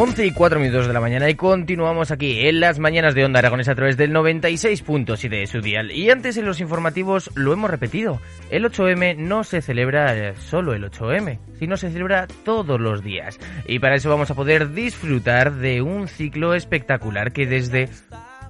11 y 4 minutos de la mañana y continuamos aquí en las mañanas de Onda Aragonesa a través del 96.7 de su dial. Y antes en los informativos lo hemos repetido. El 8M no se celebra solo el 8M, sino se celebra todos los días. Y para eso vamos a poder disfrutar de un ciclo espectacular que desde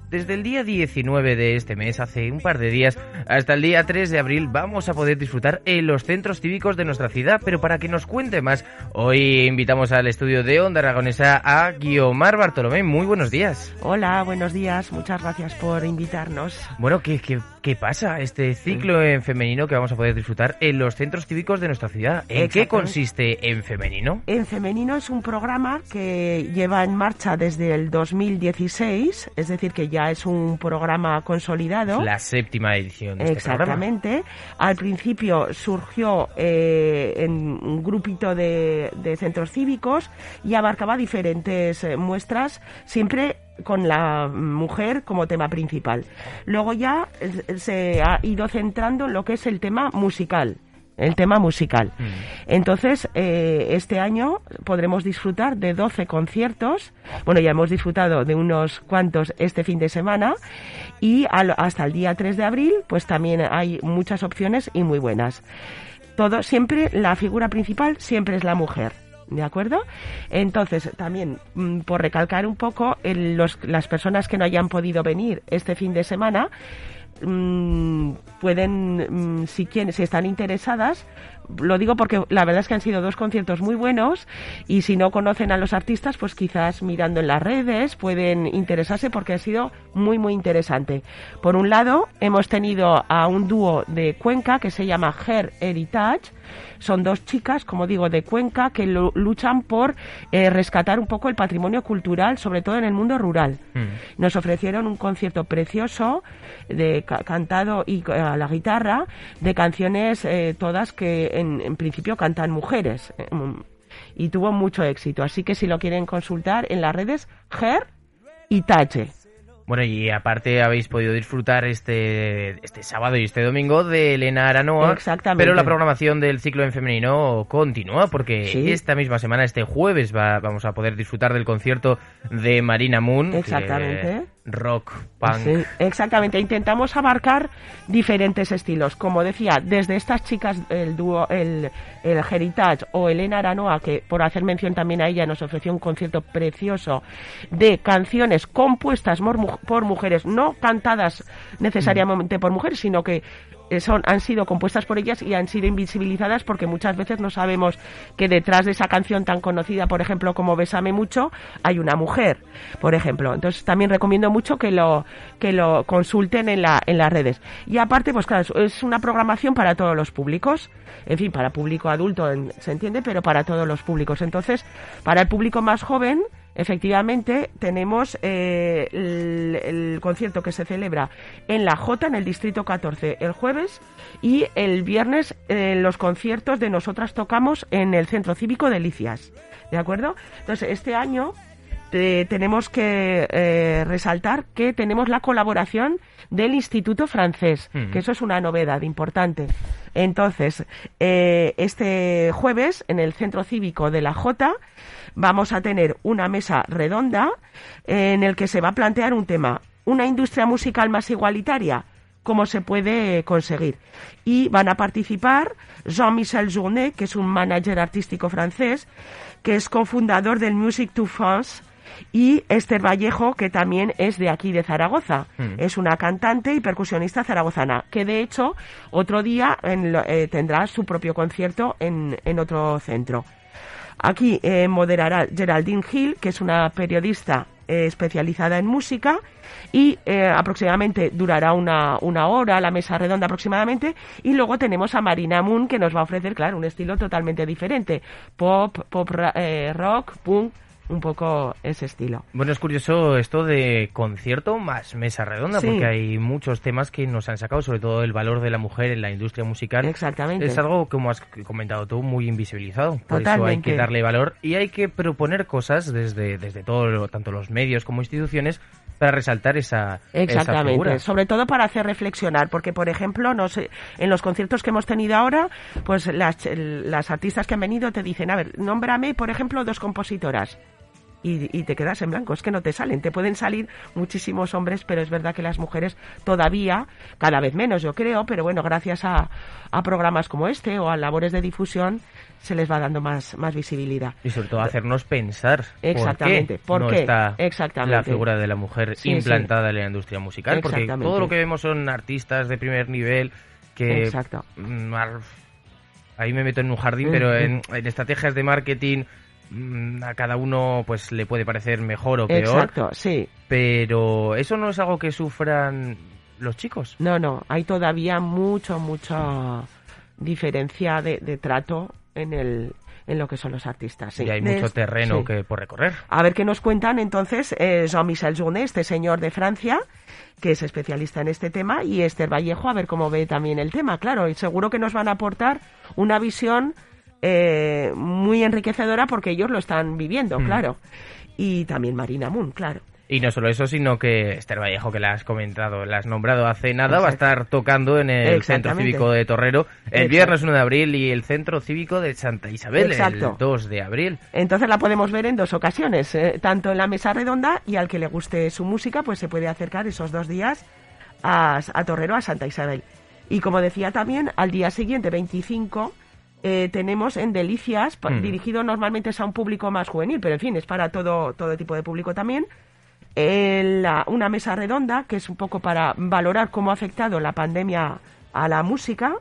desde el día 19 de este mes, hace un par de días, hasta el día 3 de abril, vamos a poder disfrutar en los centros cívicos de nuestra ciudad. Pero para que nos cuente más, hoy invitamos al estudio de Onda Aragonesa a Guiomar Bartolomé. Muy buenos días. Hola, buenos días. Muchas gracias por invitarnos. Bueno, ¿qué, qué, qué pasa? Este ciclo en femenino que vamos a poder disfrutar en los centros cívicos de nuestra ciudad. ¿En qué consiste en femenino? En femenino es un programa que lleva en marcha desde el 2016, es decir, que ya es un programa consolidado. La séptima edición. De este Exactamente. Al principio surgió eh, en un grupito de, de, centros cívicos y abarcaba diferentes eh, muestras, siempre con la mujer como tema principal. Luego ya se ha ido centrando en lo que es el tema musical el tema musical. Mm. Entonces, eh, este año podremos disfrutar de 12 conciertos. Bueno, ya hemos disfrutado de unos cuantos este fin de semana y hasta el día 3 de abril, pues también hay muchas opciones y muy buenas. Todo, siempre, la figura principal siempre es la mujer. ¿De acuerdo? Entonces, también mm, por recalcar un poco, las personas que no hayan podido venir este fin de semana, mm, pueden, mm, si, quieren, si están interesadas, lo digo porque la verdad es que han sido dos conciertos muy buenos y si no conocen a los artistas, pues quizás mirando en las redes pueden interesarse porque ha sido muy, muy interesante. Por un lado, hemos tenido a un dúo de Cuenca que se llama Her Heritage. Son dos chicas, como digo, de Cuenca que luchan por eh, rescatar un poco el patrimonio cultural, sobre todo en el mundo rural. Mm. Nos ofrecieron un concierto precioso de cantado y a la guitarra de canciones eh, todas que en, principio cantan mujeres eh, y tuvo mucho éxito. Así que si lo quieren consultar en las redes, Ger y Tache. Bueno, y aparte habéis podido disfrutar este, este sábado y este domingo de Elena Aranoa. Exactamente. Pero la programación del ciclo en femenino continúa porque esta misma semana, este jueves, va, vamos a poder disfrutar del concierto de Marina Moon. Exactamente rock, punk. exactamente, intentamos abarcar diferentes estilos. Como decía, desde estas chicas, el dúo, el, el Heritage o Elena Aranoa, que por hacer mención también a ella nos ofreció un concierto precioso de canciones compuestas por mujeres, no cantadas necesariamente por mujeres, sino que son, han sido compuestas por ellas y han sido invisibilizadas porque muchas veces no sabemos que detrás de esa canción tan conocida, por ejemplo, como Bésame mucho, hay una mujer, por ejemplo. Entonces también recomiendo mucho que lo, que lo consulten en, la, en las redes. Y aparte, pues claro, es una programación para todos los públicos, en fin, para público adulto, se entiende, pero para todos los públicos. Entonces, para el público más joven, Efectivamente, tenemos eh, el, concierto que se celebra en la J, en el Distrito 14, el jueves, y el viernes eh, los conciertos de Nosotras Tocamos en el Centro Cívico de Licias. ¿De acuerdo? Entonces, este año tenemos que eh, resaltar que tenemos la colaboración del Instituto Francés, que eso es una novedad importante. Entonces, eh, este jueves en el Centro Cívico de la Jota vamos a tener una mesa redonda en el que se va a plantear un tema, una industria musical más igualitaria cómo se puede conseguir. Y van a participar Jean-Michel Journet, que es un manager artístico francés, que es cofundador del Music to France, y Esther Vallejo, que también es de aquí de Zaragoza. Mm. Es una cantante y percusionista zaragozana, que de hecho otro día eh, tendrá su propio concierto en, otro centro. Aquí eh, moderará Geraldine Hill, que es una periodista eh, especializada en música y aproximadamente durará una, una, hora, la mesa redonda aproximadamente, y luego tenemos a Marina Moon que nos va a ofrecer, claro, un estilo totalmente diferente, pop, pop rock, punk, un poco ese estilo. Bueno, es curioso esto de concierto más mesa redonda, porque hay muchos temas que nos han sacado, sobre todo el valor de la mujer en la industria musical. Exactamente. Es algo, como has comentado tú, muy invisibilizado. Por eso hay que darle valor y hay que proponer cosas desde, desde todo, tanto los medios como instituciones, para resaltar esa, Exactamente, sobre todo para hacer reflexionar, porque por ejemplo, no sé, en los conciertos que hemos tenido ahora, pues las, las artistas que han venido te dicen, a ver, nómbrame, por ejemplo, dos compositoras y, te quedas en blanco. Es que no te salen. Te pueden salir muchísimos hombres, pero es verdad que las mujeres todavía, cada vez menos yo creo, pero bueno, gracias a, a programas como este o a labores de difusión, se les va dando más, más visibilidad. Y sobre todo hacernos pensar Exactamente. por qué, está Exactamente. la figura de la mujer implantada en la industria musical. Porque todo lo que vemos son artistas de primer nivel que... Exacto. Mm, ahí me meto en un jardín, pero en, en estrategias de marketing Mm, a cada uno pues le puede parecer mejor o peor. Exacto, sí. Pero eso no es algo que sufran los chicos. No, no, hay todavía mucho, mucha diferencia de, trato en el en lo que son los artistas. Y hay mucho terreno que por recorrer. A ver qué nos cuentan entonces eh, Jean-Michel Journet, este señor de Francia, que es especialista en este tema, y Esther Vallejo, a ver cómo ve también el tema, claro, y seguro que nos van a aportar una visión eh, muy enriquecedora porque ellos lo están viviendo, mm. claro. Y también Marina Moon, claro. Y no solo eso, sino que Esther Vallejo, que la has comentado, la has nombrado hace nada, va a estar tocando en el Centro Cívico de Torrero el viernes 1 de abril y el Centro Cívico de Santa Isabel el 2 de abril. Entonces la podemos ver en dos ocasiones, eh, tanto en la mesa redonda y al que le guste su música, pues se puede acercar esos dos días a, a Torrero, a Santa Isabel. Y como decía también, al día siguiente, 25, eh, tenemos en Delicias, mm. dirigido normalmente a un público más juvenil, pero en fin, es para todo, todo tipo de público también. una mesa redonda que es un poco para valorar cómo ha afectado la pandemia a la música,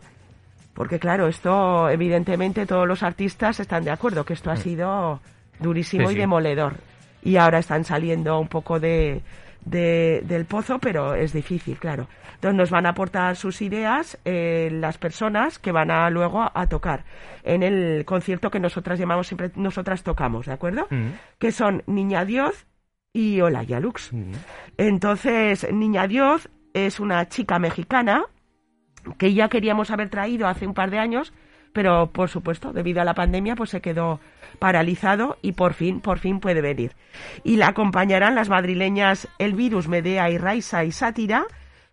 porque claro, esto evidentemente todos los artistas están de acuerdo que esto ha mm. sido durísimo y demoledor. Y ahora están saliendo un poco de, del pozo, pero es difícil, claro. Entonces nos van a aportar sus ideas eh, las personas que van a luego a, tocar en el concierto que nosotras llamamos siempre, nosotras tocamos, ¿de acuerdo? Mm. Que son Niña Dios y Olaya Lux. Mm. Entonces, Niña Dios es una chica mexicana que ya queríamos haber traído hace un par de años, pero por supuesto, debido a la pandemia, pues se quedó paralizado y por fin, por fin puede venir. Y la acompañarán las madrileñas El Virus, Medea y Raisa y Sátira,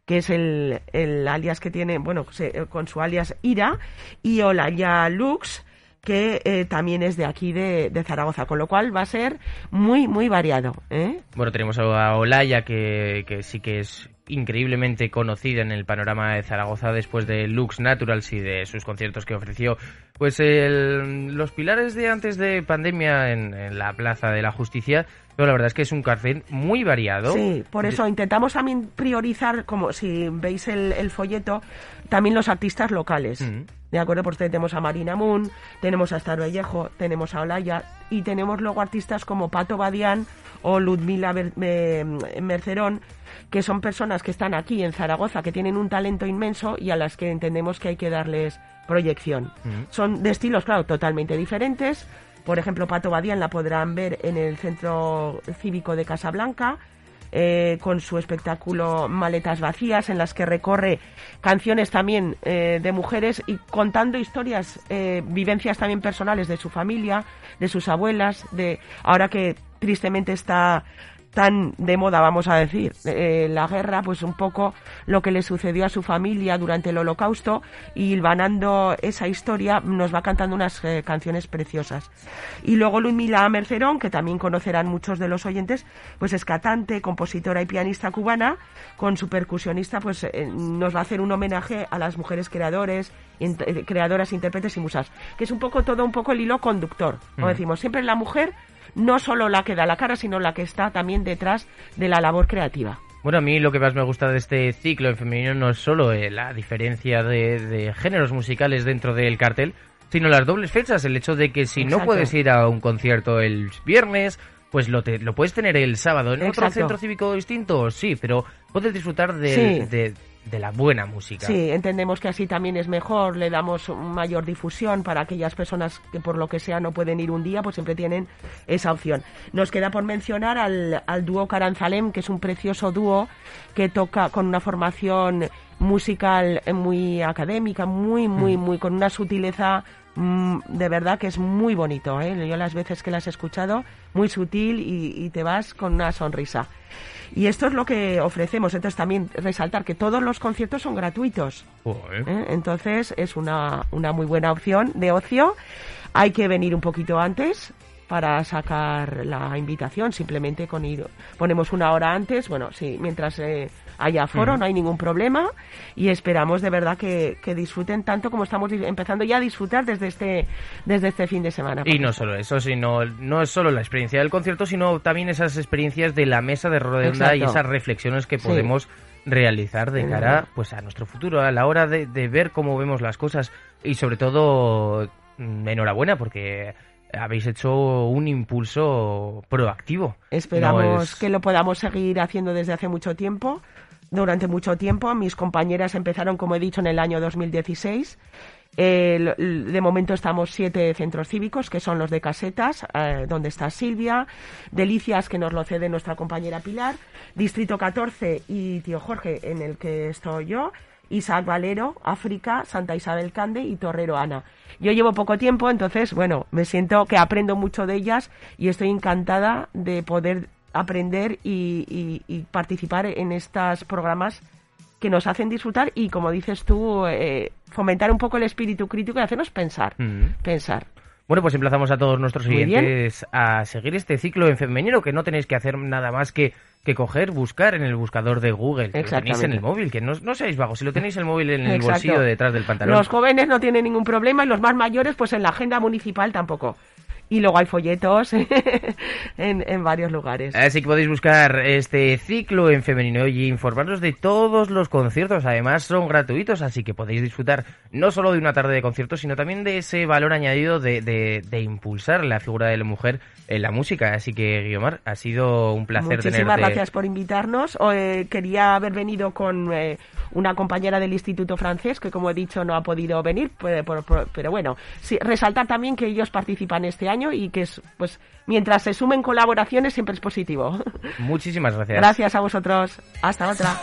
que es el, el alias que tiene, bueno, con su alias Ira, y Olaya Lux, que eh, también es de aquí de, Zaragoza, con lo cual va a ser muy, muy variado. ¿eh? Bueno, tenemos a Olaya, que, que sí que es increíblemente conocida en el panorama de Zaragoza después de Lux Naturals y de sus conciertos que ofreció. Pues los pilares de antes de pandemia en, la Plaza de la Justicia, pero la verdad es que es un cartel muy variado. Sí, por eso intentamos también priorizar, como si veis el, folleto, también los artistas locales. ¿De acuerdo? Porque tenemos a Marina Moon, tenemos a Star Vallejo, tenemos a Olaya y tenemos luego artistas como Pato Badián o Ludmila Mercerón que son personas que están aquí en Zaragoza, que tienen un talento inmenso y a las que entendemos que hay que darles proyección. Son de estilos, claro, totalmente diferentes. Por ejemplo, Pato Badían la podrán ver en el Centro Cívico de Casablanca. Eh, con su espectáculo Maletas Vacías, en las que recorre canciones también eh, de mujeres y contando historias, eh, vivencias también personales de su familia, de sus abuelas, de ahora que tristemente está tan de moda, vamos a decir, eh, la guerra, pues un poco lo que le sucedió a su familia durante el holocausto y hilvanando esa historia nos va cantando unas eh, canciones preciosas. Y luego Luimila Mercerón, que también conocerán muchos de los oyentes, pues es cantante, compositora y pianista cubana, con su percusionista, pues eh, nos va a hacer un homenaje a las mujeres creadores, creadoras, intérpretes y musas, que es un poco todo un poco el hilo conductor, como decimos, siempre la mujer no solo la que da la cara, sino la que está también detrás de la labor creativa. Bueno, a mí lo que más me gusta de este ciclo en femenino no es solo eh, la diferencia de, géneros musicales dentro del cartel, sino las dobles fechas. El hecho de que si no puedes ir a un concierto el viernes, pues lo, te, lo puedes tener el sábado. ¿En otro centro cívico distinto? Sí, pero puedes disfrutar de, de la buena música. Sí, entendemos que así también es mejor, le damos mayor difusión para aquellas personas que por lo que sea no pueden ir un día, pues siempre tienen esa opción. Nos queda por mencionar al, al dúo Caranzalem, que es un precioso dúo que toca con una formación musical muy académica, muy, muy, mm. muy, con una sutileza mm, de verdad que es muy bonito. ¿eh? Yo las veces que las he escuchado, muy sutil y te vas con una sonrisa. Y esto es lo que ofrecemos. Entonces también resaltar que todos los conciertos son gratuitos. ¿Eh? Entonces es una, una muy buena opción de ocio. Hay que venir un poquito antes para sacar la invitación. Simplemente con ir, ponemos una hora antes. Bueno, sí, mientras eh, haya foro, no hay ningún problema y esperamos de verdad que, disfruten tanto como estamos empezando ya a disfrutar desde este, desde este fin de semana. Y no solo eso, sino no es solo la experiencia del concierto, sino también esas experiencias de la mesa de redonda y esas reflexiones que podemos realizar de cara pues a nuestro futuro, a la hora de, ver cómo vemos las cosas y sobre todo mm, enhorabuena porque habéis hecho un impulso proactivo. Esperamos que lo podamos seguir haciendo desde hace mucho tiempo durante mucho tiempo. Mis compañeras empezaron, como he dicho, en el año 2016. de momento estamos siete centros cívicos, que son los de Casetas, eh, donde está Silvia, Delicias, que nos lo cede nuestra compañera Pilar, Distrito 14 y Tío Jorge, en el que estoy yo, Isaac Valero, África, Santa Isabel Cande y Torrero Ana. Yo llevo poco tiempo, entonces, bueno, me siento que aprendo mucho de ellas y estoy encantada de poder aprender y, participar en estos programas que nos hacen disfrutar y, como dices tú, eh, fomentar un poco el espíritu crítico y hacernos pensar. Mm. Pensar. Bueno, pues emplazamos a todos nuestros oyentes a seguir este ciclo en femenino, que no tenéis que hacer nada más que, que coger, buscar en el buscador de Google, que lo tenéis en el móvil, que no, no seáis vagos, si lo tenéis el móvil en el bolsillo detrás del pantalón. Los jóvenes no tienen ningún problema y los más mayores, pues en la agenda municipal tampoco y luego hay folletos en, varios lugares. Así que podéis buscar este ciclo en femenino y informaros de todos los conciertos. Además son gratuitos, así que podéis disfrutar no solo de una tarde de conciertos, sino también de ese valor añadido de, de, impulsar la figura de la mujer en la música. Así que, Guiomar, ha sido un placer Muchísimas gracias por invitarnos. Eh, quería haber venido con eh, una compañera del Instituto Francés, que como he dicho no ha podido venir, pues, pero bueno, sí, resaltar también que ellos participan este año y que es, pues, mientras se sumen colaboraciones siempre es positivo. Muchísimas gracias. Gracias a vosotros. Hasta otra.